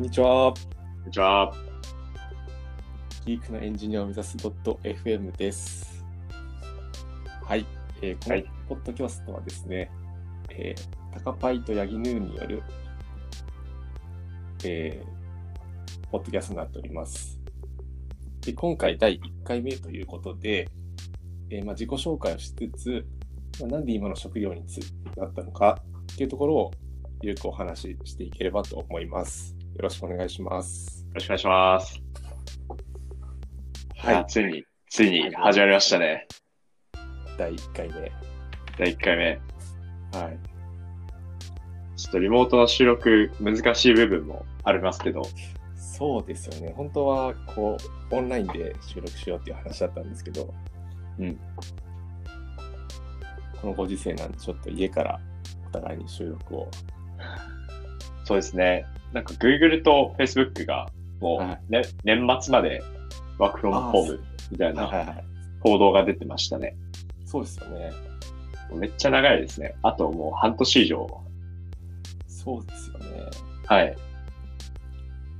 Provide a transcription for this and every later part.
こんにちは。こんにちは。ギークなエンジニアを目指す .fm です。はい。えーこのはいポッドキャストはですね、えータカパイとヤギヌーによる、えーポッドキャストになっております。で今回第1回目ということで、えーまあ、自己紹介をしつつ、まあ、なんで今の職業につなったのかっていうところをゆるくお話ししていければと思います。よろしくお願いします。よろしくお願いします。はいや。ついに、ついに始まりましたね。第1回目。第1回目。はい。ちょっとリモートの収録難しい部分もありますけど、そうですよね。本当は、こう、オンラインで収録しようっていう話だったんですけど、うん。このご時世なんで、ちょっと家からお互いに収録を。そうですね。なんか Google と Facebook がもはう、ね年末までワークフロムホームみたいなはいはいはい。報道が出てましたね。そうですよね。めっちゃ長いですね。あともう半年以上。そうですよね。はい。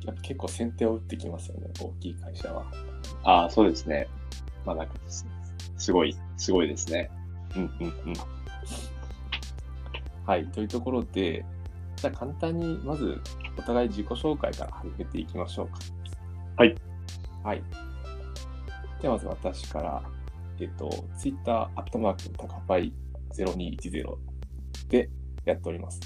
やっぱ結構先手を打ってきますよね、大きい会社は。ああ、そうですね。まあなんかす、すごい、すごいですね。うんうんうん。はい。というところで、じゃあ簡単にまずお互い自己紹介から始めていきましょうか。はい。はい。ではまず私から、えっと、Twitter、アットマーク、タカパイ0210でやっております。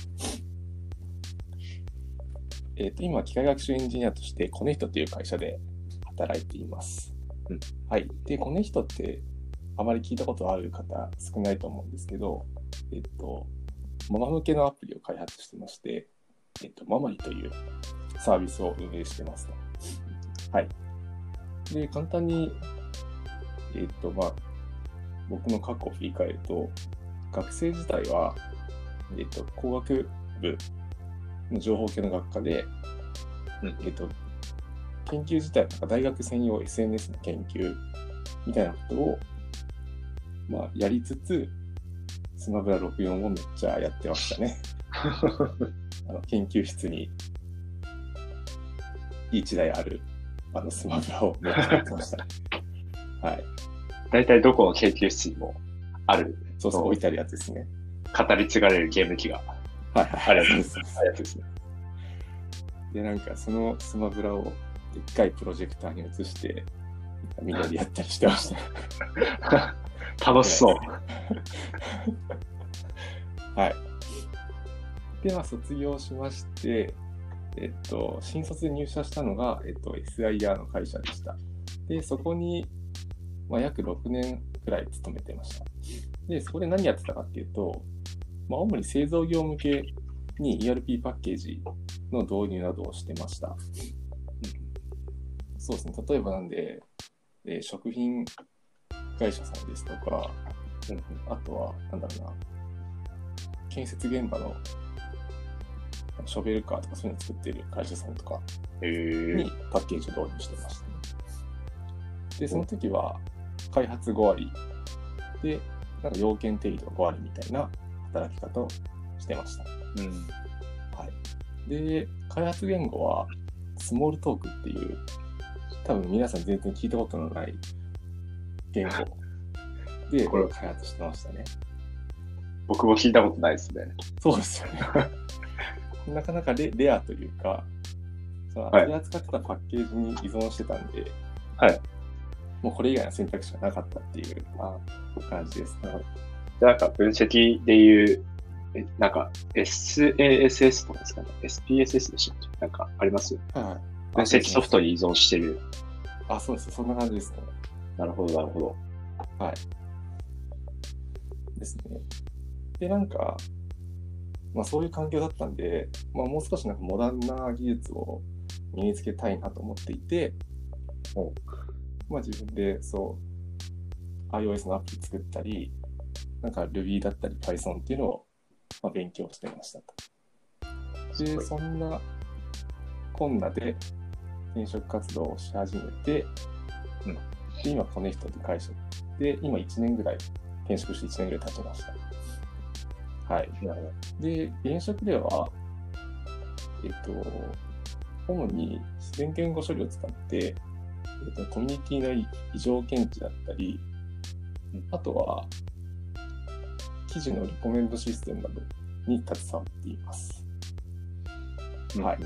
えっと、今、機械学習エンジニアとして、コネヒトという会社で働いています。うんはい。で、コネヒトって、あまり聞いたことある方少ないと思うんですけど、えっと、ママ向けのアプリを開発してまして、えっと、ママリというサービスを運営してますと。はい。で、簡単に、えっと、まあ、僕の過去を振り返ると、学生時代は、えっと、工学部の情報系の学科で、うんえっと、研究自体はなんか大学専用 SNS の研究みたいなことを、まあ、やりつつ、スマブラ64をめっちゃやってましたね。あの研究室に一台あるあのスマブラをめってましたね。はい。大体どこの研究室にもある、そうそう、置いてあるやつですね。語り継がれるゲーム機がはいはい。あるやつです。そうあるやつですね。で、なんかそのスマブラをでっかいプロジェクターに移して、みんなでやったりしてましたね。楽しそう。はい。で、まあ、卒業しまして、えっと、新卒で入社したのが、えっと、SIR の会社でした。で、そこに、まあ、約6年くらい勤めてました。で、そこで何やってたかっていうと、まあ、主に製造業向けに ERP パッケージの導入などをしてました。そうですね。例えばなんで、えー食品会社さんですとか、あとは、なんだろうな、建設現場のショベルカーとかそういうの作っている会社さんとかにパッケージを導入してました、ね。で、その時は開発5割で、なんか要件定義とか5割みたいな働き方をしてました。うん。はい。で、開発言語はスモールトークっていう、多分皆さん全然聞いたことのない言語 でこれ開発してましたね。僕も聞いたことないですね。そうですよね。なかなかレレアというか、そのはい取り扱ってたパッケージに依存してたんで、はいもうこれ以外の選択肢がなかったっていう感じです。でなんか分析でいう、えなんか SASS とかですかね ?SPSS でしたっけ？なんかありますはい。分析ソフトに依存してる。あ、そうです。そんな感じですね。なるほど、なるほど。ですね。で、なんか、まあそういう環境だったんで、まあもう少しなんかモダンな技術を身につけたいなと思っていて、もうまあ自分でそう、iOS のアプリ作ったり、なんか Ruby だったり Python っていうのを、まあ、勉強してましたと。で、そんなこんなで転職活動をし始めて、うんで今、コネヒトという会社で、今1年ぐらい、転職して1年ぐらい経ちました。はい。で、現職では、えっと、主に自然言語処理を使って、えーとコミュニティの異常検知だったり、あとは記事のリコメンドシステムなどに携わっています。はい。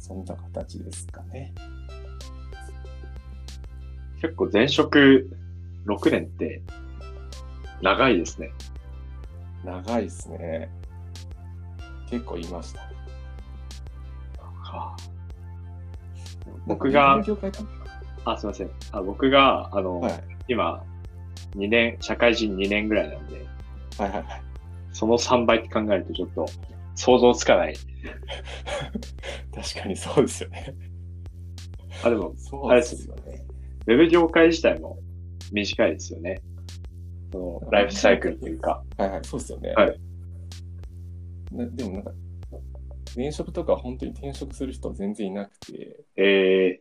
そんな形ですかね。結構前職6年って長いですね。長いですね。結構いました。はあ僕があ、すいません。あ僕が、あの、はい今、2年、社会人2年ぐらいなんで、はいはいはい。その3倍って考えるとちょっと想像つかない。確かにそうですよね。あ、でも、そうですよね。ウェブ業界自体も短いですよね。その、ライフサイクルというか。はいはい、そうですよね。はいなでもなんか、転職とか本当に転職する人は全然いなくて、え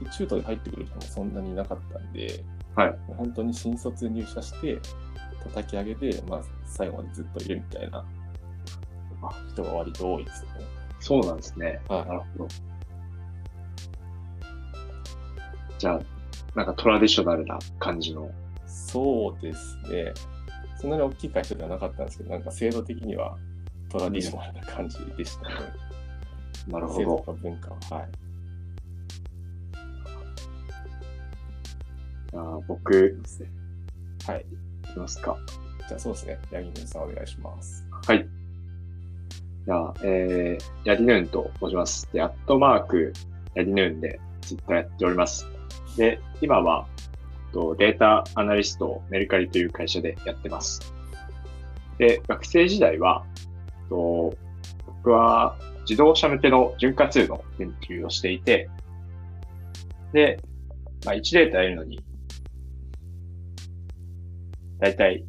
で中途で入ってくる人もそんなにいなかったんで、はい本当に新卒入社して、叩き上げで、まあ、最後までずっといるみたいな人が割と多いですね。ー、そうなんですね。はいなるほど。じゃあ、なんかトラディショナルな感じの。そうですね。そんなに大きい会社ではなかったんですけど、なんか制度的にはトラディショナルな感じでしたね。なるほ制度ど。とか文化は。はい。じゃあ僕。はい。いきますか。じゃあそうですね。ヤギヌさんお願いします。はい。じゃあ、えー、ヤディヌーンと申します。で、アットマーク、ヤディヌーンでツイッターやっております。で、今は、とデータアナリストをメルカリという会社でやってます。で、学生時代は、と僕は自動車向けの潤滑油の研究をしていて、で、まあ、1データやるのに、だいたい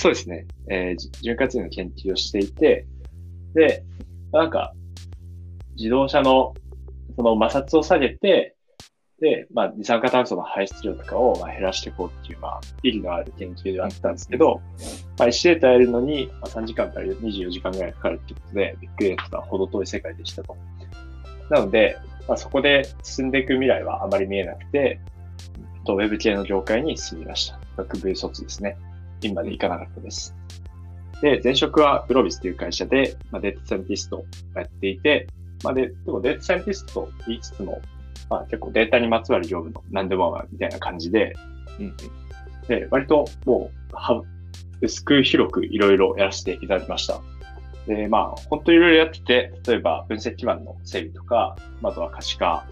そうですね。えー潤滑油の研究をしていて、で、なんか、自動車の、その摩擦を下げて、で、まあ、二酸化炭素の排出量とかをまあ減らしていこうっていう、まあ、意義のある研究ではあったんですけど、まあ、1データやるのに、まあ、3時間から24時間ぐらいかかるってことで、ビッグデータとは程遠い世界でしたと。なので、まあ、そこで進んでいく未来はあまり見えなくて、とウェブ系の業界に進みました。学部卒ですね。院まで行かなかったです。で、前職はグロービスという会社で、まあ、データサイエンティストをやっていて、まあ、で、でもデータサイエンティストと言いつつも、まあ、結構データにまつわる業務の何でもあるみたいな感じで、うんうん。で、割ともう、は、薄く広くいろいろやらせていただきました。で、まあ、本当にいろいろやってて、例えば分析基盤の整備とか、まああとは可視化、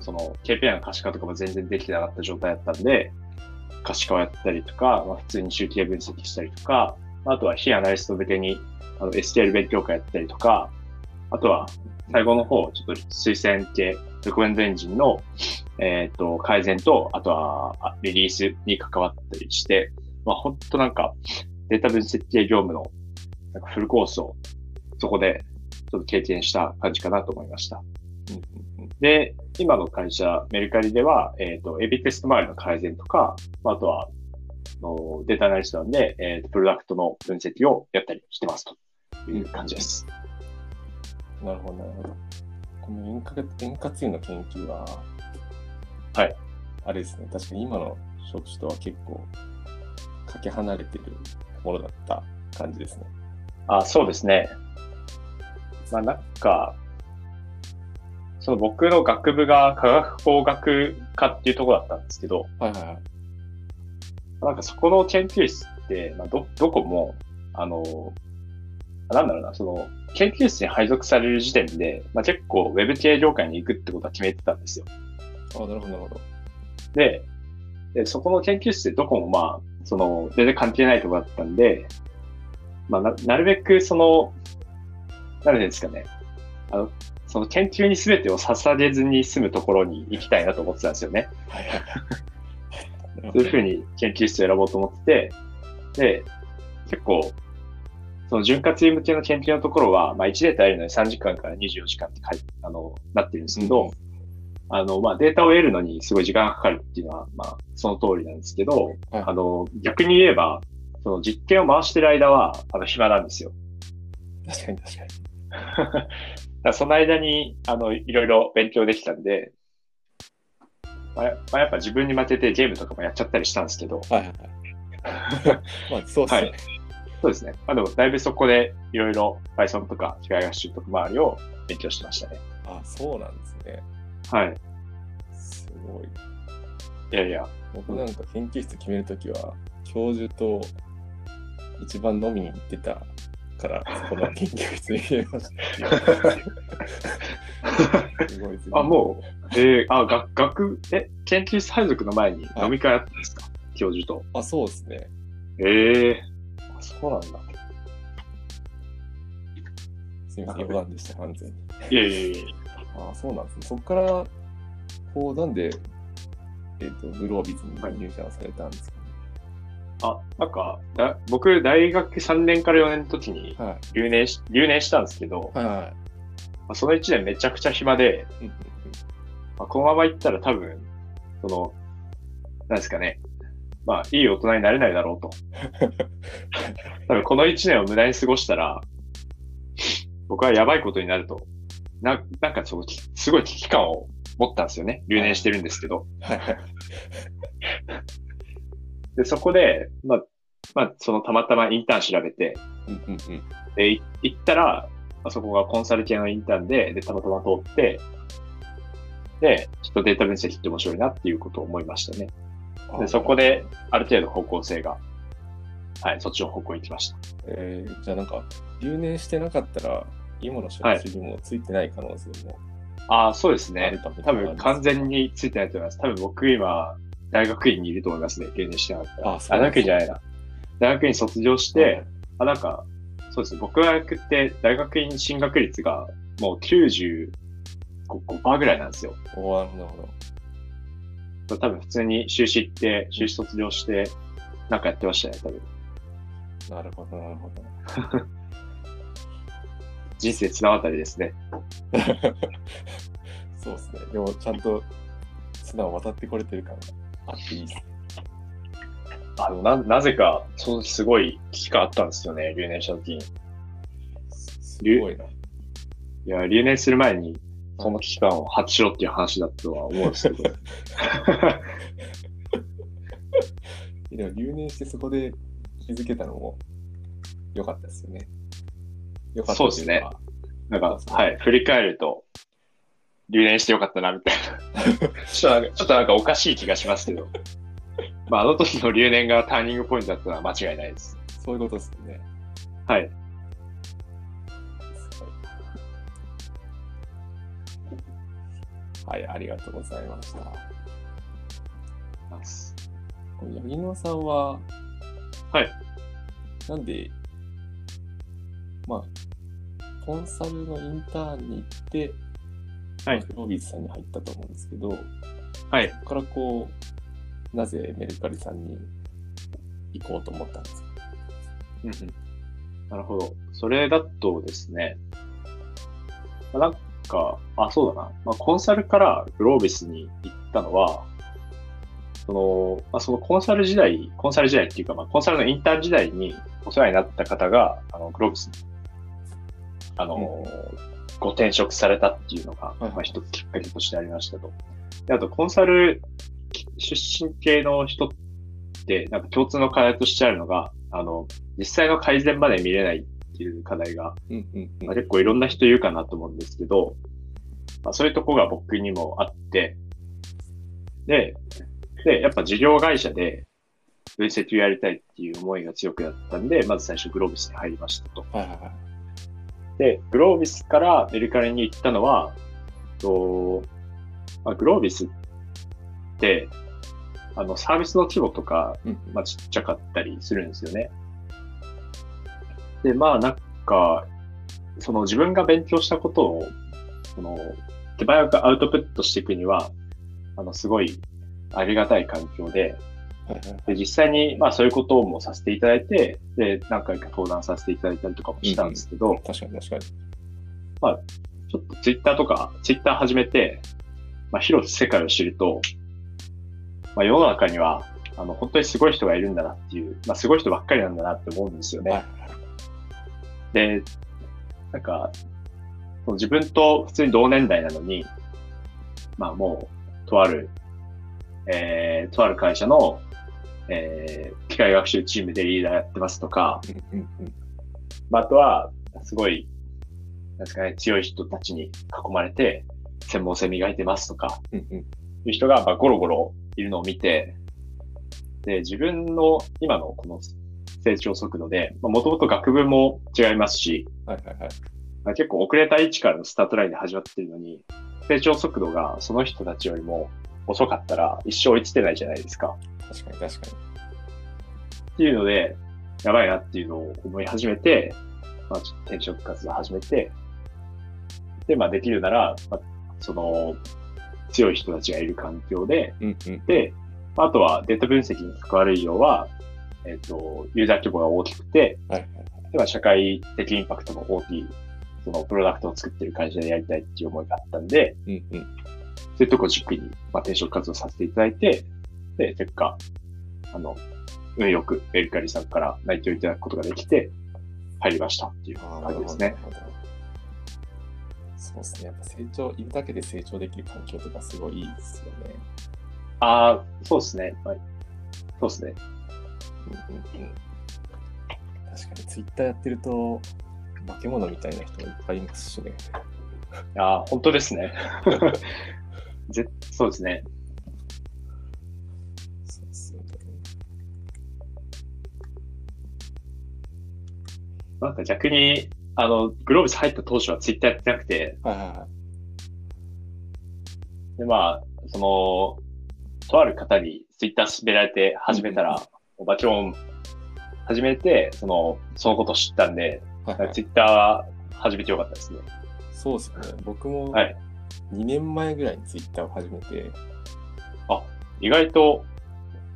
その KPI の可視化とかも全然できてなかった状態だったんで、可視化をやったりとか、まあ、普通に集計分析したりとか、あとは非アナリスト向けにあの STL 勉強会やったりとか、あとは最後の方、ちょっと推薦系、レコメンドエンジンの、えっ、と、改善と、あとはリリースに関わったりして、まあ本当なんかデータ分析系業務のなんかフルコースをそこでちょっと経験した感じかなと思いました。で、今の会社、メルカリでは、えっ、と、エビテスト周りの改善とか、あとは、のデータアナリストなんで、えっ、と、プロダクトの分析をやったりしてますという感じです。なるほど、なるほど。この円滑円滑油の研究は、はい。あれですね、確かに今の職種とは結構、かけ離れてるものだった感じですね。あ、そうですね。まあなんか、その僕の学部が科学工学科っていうところだったんですけど、はいはいはい。なんかそこの研究室って、まあ、ど、どこも、あの、なんだろうな、その、研究室に配属される時点で、まあ、結構ウェブ系業界に行くってことは決めてたんですよ。あ、なるほど、なるほど。で、でそこの研究室ってどこもまあ、その、全然関係ないところだったんで、まあ、な、なるべくその、なんですかね、あの、その研究に全てを捧げずに済むところに行きたいなと思ってたんですよね。はいはいはい。そういうふうに研究室を選ぼうと思ってて、で、結構、その潤滑油向けの研究のところは、まあ1データやるのに3時間から24時間って書いあの、なってるんですけど、あの、まあデータを得るのにすごい時間がかかるっていうのは、まあその通りなんですけど、はいあの、逆に言えば、その実験を回してる間は、あの、暇なんですよ。確かに確かに。だその間に、あの、いろいろ勉強できたんで、まあ、やまあ、やっぱ自分に負けてゲームとかもやっちゃったりしたんですけど、はいはいはい。まあ、そうですね。はいそうですね。まあでも、だいぶそこでいろいろ Python とか機械学習とか周りを勉強してましたね。あ、そうなんですね。はい。すごい。いやいや、僕なんか研究室決めるときは、教授と一番飲みに行ってたから、そこの研究室に入れました。すごいですねあ、もう、えー、あ、学、学、え、研究室配属の前に飲み会あったんですか、教授と。あ、そうですね。ええあそうなんだ。すみません、余談でした、完全に。いやいやいやあ、そうなんですね。そこから、こう、なんで、えっ、と、グロービズに入社されたんですあ、なんか、だ僕、大学3年から4年の時にかね。留年し、留年したんですけど、はい。はいはい。まあ、その1年めちゃくちゃ暇で、まあ、このまま行ったら多分、その、なんですかね。まあ、いい大人になれないだろうと。多分この1年を無駄に過ごしたら、僕はやばいことになると。な、なんかその、きすごい危機感を持ったんですよね。留年してるんですけど。で、そこで、まあ、まあ、そのたまたまインターン調べて。で、い行ったら、まあそこがコンサル系のインターンで、で、たまたま通って、で、ちょっとデータ分析って面白いなっていうことを思いましたね。で、そこで、ある程度方向性が、はい、そっちの方向に行きました。えー、じゃあなんか、留年してなかったら、今の職種にもついてない可能性もああ、そうですね多分完全についてないと思います。多分僕今、大学院にいると思いますね。留年してなかったら。あそう大学院じゃないな。大学院卒業して、あ、なんか、そうですね。僕の大学って大学院進学率がもう95%ぐらいなんですよ。おーなるほど。多分普通に修士行って、修士卒業して、なんかやってましたね、多分。なるほど、なるほど。人生綱渡りですね。そうですね。でも、ちゃんと綱を渡ってこれてる感があっていいですね。あの、な、なぜか、その時すごい危機感あったんですよね、留年した時に。いすごいな。や、留年する前に、その危機感を発しろっていう話だとは思うんですけど。でも、留年してそこで気づけたのも良かったですよね。良かったっていかそうなんか、はい、振り返ると、留年してよかったな、みたいな。ちょっとなんか、ちょっとなんかおかしい気がしますけど。まあ、あの時の留年がターニングポイントだったのは間違いないです。そういうことですよね。はいはい、ありがとうございました。八木野さんは、はい。なんで、まあ、コンサルのインターンに行って、はいフロービーズさんに入ったと思うんですけど、はい。そこからこう、なぜメルカリさんに行こうと思ったんですか？うんうんなるほど。それだとですね、まあなんか、あ、そうだな。まあ、コンサルからグロービスに行ったのは、その、まあ、そのコンサル時代、コンサル時代っていうか、まあ、コンサルのインターン時代にお世話になった方が、あの、グロービスに、あの、ご転職されたっていうのが、はいまあ、一つきっかけとしてありましたと。であと、コンサル出身系の人って、なんか共通の課題としてあるのが、あの、実際の改善まで見れないっていう課題が、うんうんうんまあ、結構いろんな人いるかなと思うんですけど、まあ、そういうとこが僕にもあって、で、で、やっぱ事業会社で分析をやりたいっていう思いが強くなったんで、まず最初グロービスに入りましたと。はいはいはい。で、グロービスからメルカリに行ったのは、とまあ、グロービスって、あの、サービスの規模とか、うんまあ、ちっちゃかったりするんですよね。で、まあ、なんか、その自分が勉強したことを、その、手早くアウトプットしていくには、あの、すごいありがたい環境で、で、実際に、まあ、そういうこともさせていただいて、で、何回か登壇させていただいたりとかもしたんですけど、確かに確かに。ちょっとツイッターとか、ツイッター始めて、まあ、広く世界を知ると、まあ、世の中には、あの、本当にすごい人がいるんだなっていう、まあ、すごい人ばっかりなんだなって思うんですよね。はいで、なんか、その自分と普通に同年代なのに、まあもう、とある、えー、とある会社の、えー、機械学習チームでリーダーやってますとか、まあ、あとは、すごい、なんですかね、強い人たちに囲まれて、専門性磨いてますとか、いう人が、まあ、ゴロゴロいるのを見て、で、自分の今のこの成長速度で、まあ、もともと学部も違いますし、はいはいはい。まあ、結構遅れた位置からのスタートラインで始まってるのに、成長速度がその人たちよりも遅かったら一生追いつけないじゃないですか。確かに確かに。っていうので、やばいなっていうのを思い始めて、まあ、ちょっと転職活動始めて、で、まあ、できるなら、まあ、その、強い人たちがいる環境で、うんうん。で、まああとはデータ分析に関わる以上は、えっ、と、ユーザー規模が大きくて、はいはいでは社会的インパクトの大きい、そのプロダクトを作ってる会社でやりたいっていう思いがあったんで、うんうん。そういうとこを軸に、まあ、転職活動させていただいて、で、結果、あの、運よくメルカリさんから内定をいただくことができて、入りましたっていう感じですね。そうですね。やっぱ成長、いるだけで成長できる環境とかすごいいいですよね。ああ、そうですね。はい。そうですね。うんうんうん。確かにツイッターやってると、化け物みたいな人もいっぱいいますしね。ああ、本当ですね。ぜそうですね。そうですよね。なんか逆に、あの、グローブス入った当初はツイッターやってなくて、はいはいはい。で、まあ、その、とある方にツイッター勧められて始めたら、バチョン始めて、その、そのことを知ったんで、はいはいツイッター始めてよかったですね。そうですよね。僕もはい2年前ぐらいにツイッターを始めて、意外と、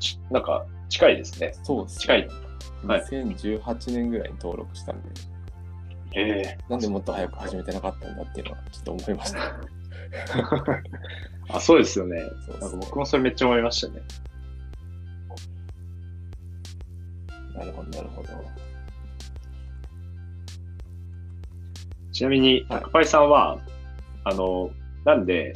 ちなんか、近いですね。そうです近い。はい2018年ぐらいに登録したんで、ええなんでもっと早く始めてなかったんだっていうのはちょっと思いました。あ、そうですよね。そうねなんか僕もそれめっちゃ思いましたね。なるほど、なるほど。ちなみに、はい高パイさんは、あの、なんで、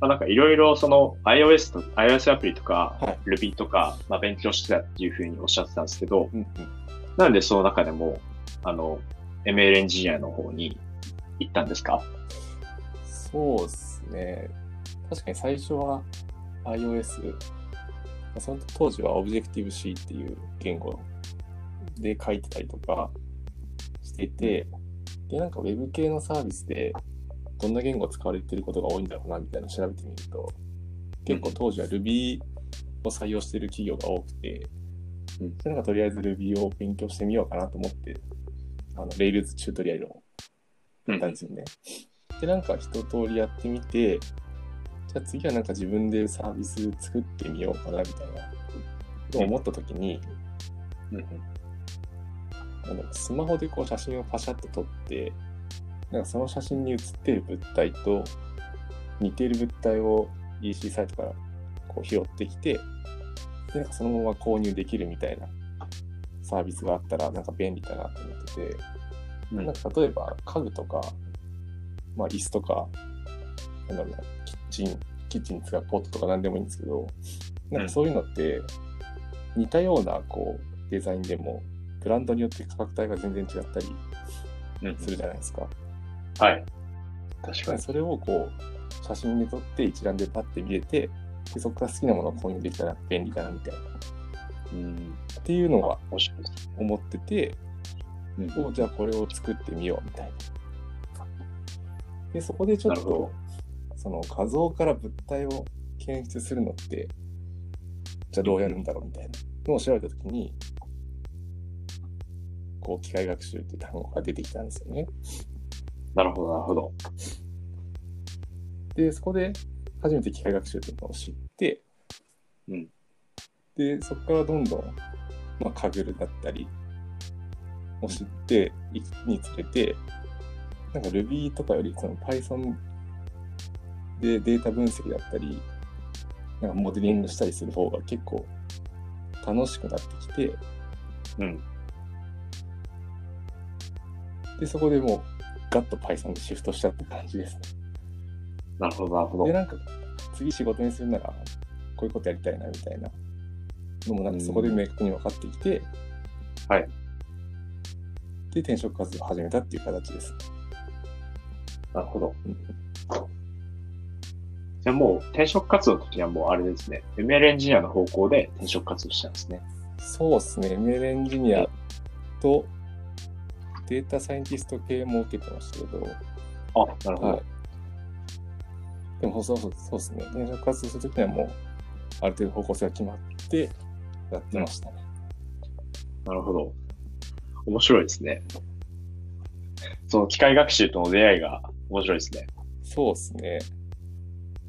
まあ、なんかいろいろその iOS と、iOS アプリとか、はい Ruby とか、まあ、勉強してたっていうふうにおっしゃってたんですけど、うんうん。なんでその中でも、あの、ML エンジニアの方に行ったんですか？そうですね。確かに最初は iOS、まあその当時は Objective-C っていう言語で書いてたりとかしていて、で、なんか Web 系のサービスでどんな言語使われてることが多いんだろうなみたいなのを調べてみると、結構当時は Ruby を採用してる企業が多くて、うん。それなんかとりあえず Ruby を勉強してみようかなと思って、あの、Rails チュートリアルをやったんですよね。で、なんか一通りやってみて、じゃあ次はなんか自分でサービス作ってみようかなみたいなことを思った時に、うんなんだろうスマホでこう写真をパシャッと撮って、なんかその写真に写ってる物体と似ている物体を EC サイトからこう拾ってきて、で、なんかそのまま購入できるみたいなサービスがあったらなんか便利だなと思ってて、うん。なんか例えば家具とか、まあ椅子とか、なんだろうな、キッチン、キッチンに使うポットとか何でもいいんですけど、なんかそういうのって似たようなこうデザインでもブランドによって価格帯が全然違ったりうんするじゃないですか。はい。確かに。それをこう写真に撮って一覧でパッて見れてでそこから好きなものを購入できたら便利だなみたいなっうん。ていうのは。思ってて、うんおじゃあこれを作ってみようみたいな。でそこでちょっとその画像から物体を検出するのってじゃあどうやるんだろうみたいなのを調べたときにこう機械学習っていう単語が出てきたんですよね。なるほど、なるほど。で、そこで初めて機械学習というのを知って、うんで、そこからどんどん、まあ、カグルだったりを知っていくにつれて、なんか Ruby とかよりその Python でデータ分析だったり、なんかモデリングしたりする方が結構楽しくなってきて、うん。で、そこでもうガッと Python でシフトしたって感じですね。なるほど、なるほで、ど。なんか次仕事にするなら、こういうことやりたいなみたいなのもなんかそこで明確に分かってきて、はい。で、転職活動を始めたっていう形です。なるほど。うんじゃあもう転職活動の時にはもうあれですね。ML エンジニアの方向で転職活動したんですね。そうですね、ML エンジニアとデータサイエンティスト系も受けてましたけど、あ、なるほど。はい。でもそうそうそうですね、転職活動するときにはもう、ある程度方向性が決まってやってましたね。なるほど。面白いですね。その機械学習との出会いが面白いですね。そうですね。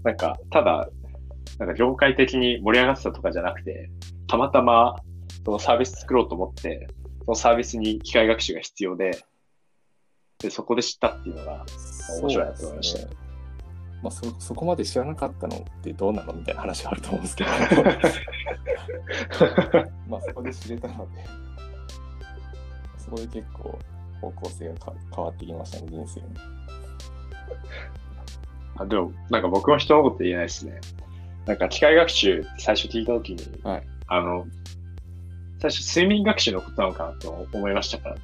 なんか、ただ、なんか業界的に盛り上がってたとかじゃなくて、たまたまそのサービス作ろうと思って、そのサービスに機械学習が必要で、で、そこで知ったっていうのが、面白いなと思いました。ね。まあそ、そこまで知らなかったのってどうなのみたいな話があると思うんですけど、まあそこで知れたので、そこで結構方向性がか変わってきましたね、人生の。あでも、なんか僕も人のこと言えないですね。なんか機械学習最初聞いたときに、はい。あの、最初睡眠学習のことなのかなって思いましたから、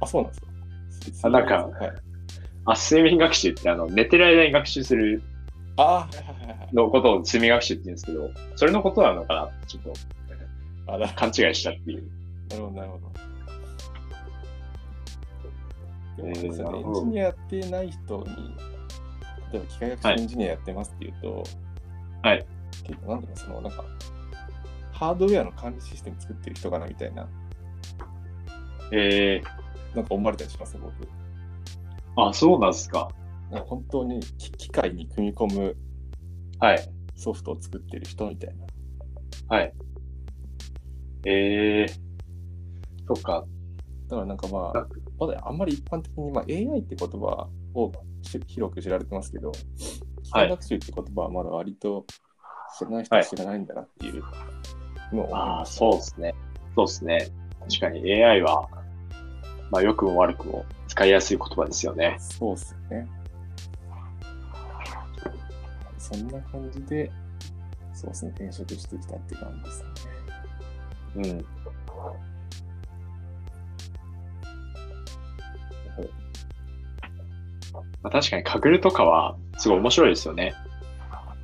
あ、そうなんですかあなんかはい、あ、睡眠学習ってあの、寝てる間に学習するあ。のことを睡眠学習って言うんですけど、それのことなのかなってちょっと勘違いしたっていう。なるほど、なるほど。でもえーですよね、エンジニアやってない人に、例えば機械学習はいエンジニアやってますっていうと、はい。結構なんだろう、そのなんか、ハードウェアの管理システム作ってる人かなみたいな、えなんか思われたりします、僕。ー、あ、そうなんですか。なんか本当に機機械に組み込むはい。ソフトを作ってる人みたいな。はい。えー、そっか。だからなんかまなあ、まだあんまり一般的に、まあ、AI って言葉をし広く知られてますけど、機械学習って言葉はまだ割と知らない人は知らないんだなっていうのを思いああ。そうですね。そうですね。確かに AI は、まあ良くも悪くも使いやすい言葉ですよね。そうっすよね。そんな感じで、そうですね、転職してきたって感じですね。うん。まあ、確かにカグルとかはすごい面白いですよね。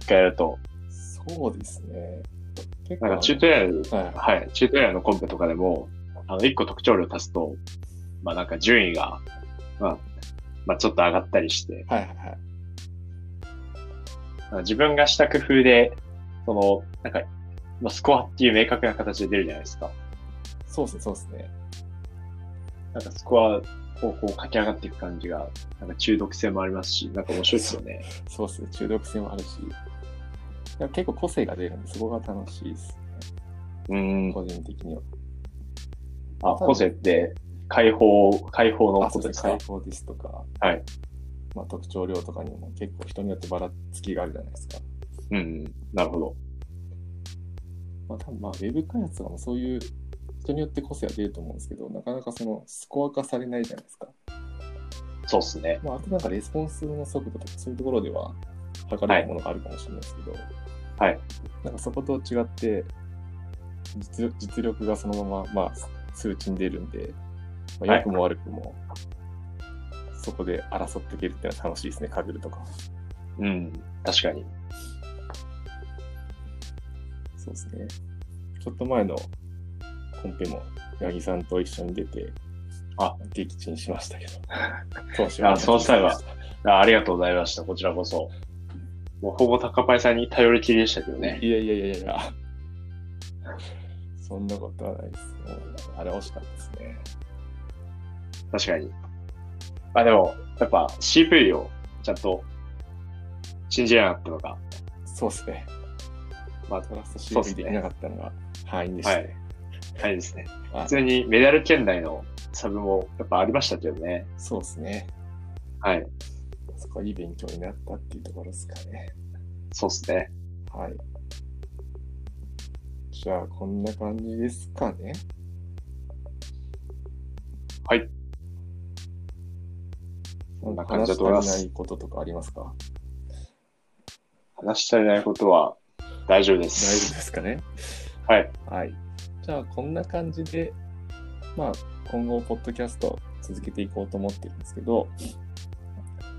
一回やると。そうですね。結なんかチュートリアル、はいはい、チュートリアルのコンペとかでも、あの、一個特徴量足すと、まあなんか順位が、まあ、まあちょっと上がったりして、はいはいはい。自分がした工夫で、その、なんか、まあ、スコアっていう明確な形で出るじゃないですか。そうですね、そうですね。なんかスコアをこう駆け上がっていく感じが、なんか中毒性もありますし、なんか面白いですよね。そうですね、中毒性もあるし、結構個性が出るんで、そこが楽しいですうーんね、。個人的には。あ、個性って、解放、解放のことですか？解放ですとか、はい。まあ、特徴量とかにも結構人によってばらつきがあるじゃないですか。うんうん。なるほど。まあ、多分まあ、ウェブ開発とかもそういう人によって個性は出ると思うんですけど、なかなかそのスコア化されないじゃないですか。そうっすね。まあ、あとなんかレスポンスの速度とかそういうところでは測れるものがあるかもしれないですけど、はい。なんかそこと違って実、実力がそのまま、まあ、数値に出るんで、まあ、はい良くも悪くも、そこで争っていけるっていうのは楽しいですね、カグルとか。うん。確かに。そうですね。ちょっと前のコンペも、八木さんと一緒に出て、あ、撃沈しましたけど。そうしあその際はあありがとうございました。こちらこそ。もうほぼ高パイさんに頼りきりでしたけどね。いやいやいやいや。そんなことはないです。あれ惜しかったですね。確かに。まあでも、やっぱ CPU をちゃんと信じなかったのが、そうですね。まあ、トラストそうっす CP ねできなかったのが敗因でしたね。はいですね。はい普通にメダル圏内のサブもやっぱありましたけどね。そうですね。はい。いい勉強になったっていうところですかね。そうですね。はい。じゃあ、こんな感じですかね。はい。なんかこんな感じだと思いますないこととかありますか？話し足りないことは大丈夫で大丈夫す。ですかね？はい。はい。じゃあ、こんな感じで、まあ、今後、ポッドキャスト続けていこうと思ってるんですけど、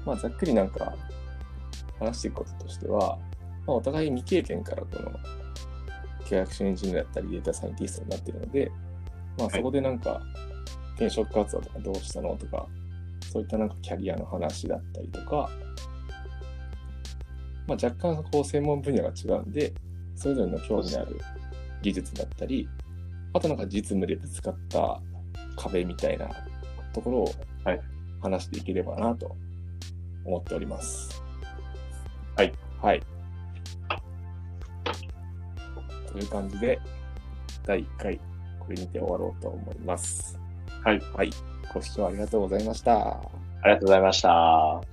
まあ、ざっくりなんか、話していくこととしては、まあ、お互い未経験からこの、契約書エンジニアだったり、データサイエンティストになってるので、まあ、はい。そこでなんか、転職活動とかどうしたのとか、そういったなんかキャリアの話だったりとか、まあ、若干こう専門分野が違うんで、それぞれの興味のある技術だったり、あとなんか実務でぶつかった壁みたいなところをはい。話していければなと思っております。はい。はい。という感じで、第1回、これにて終わろうと思います。はい。はい。ご視聴ありがとうございました。ありがとうございました。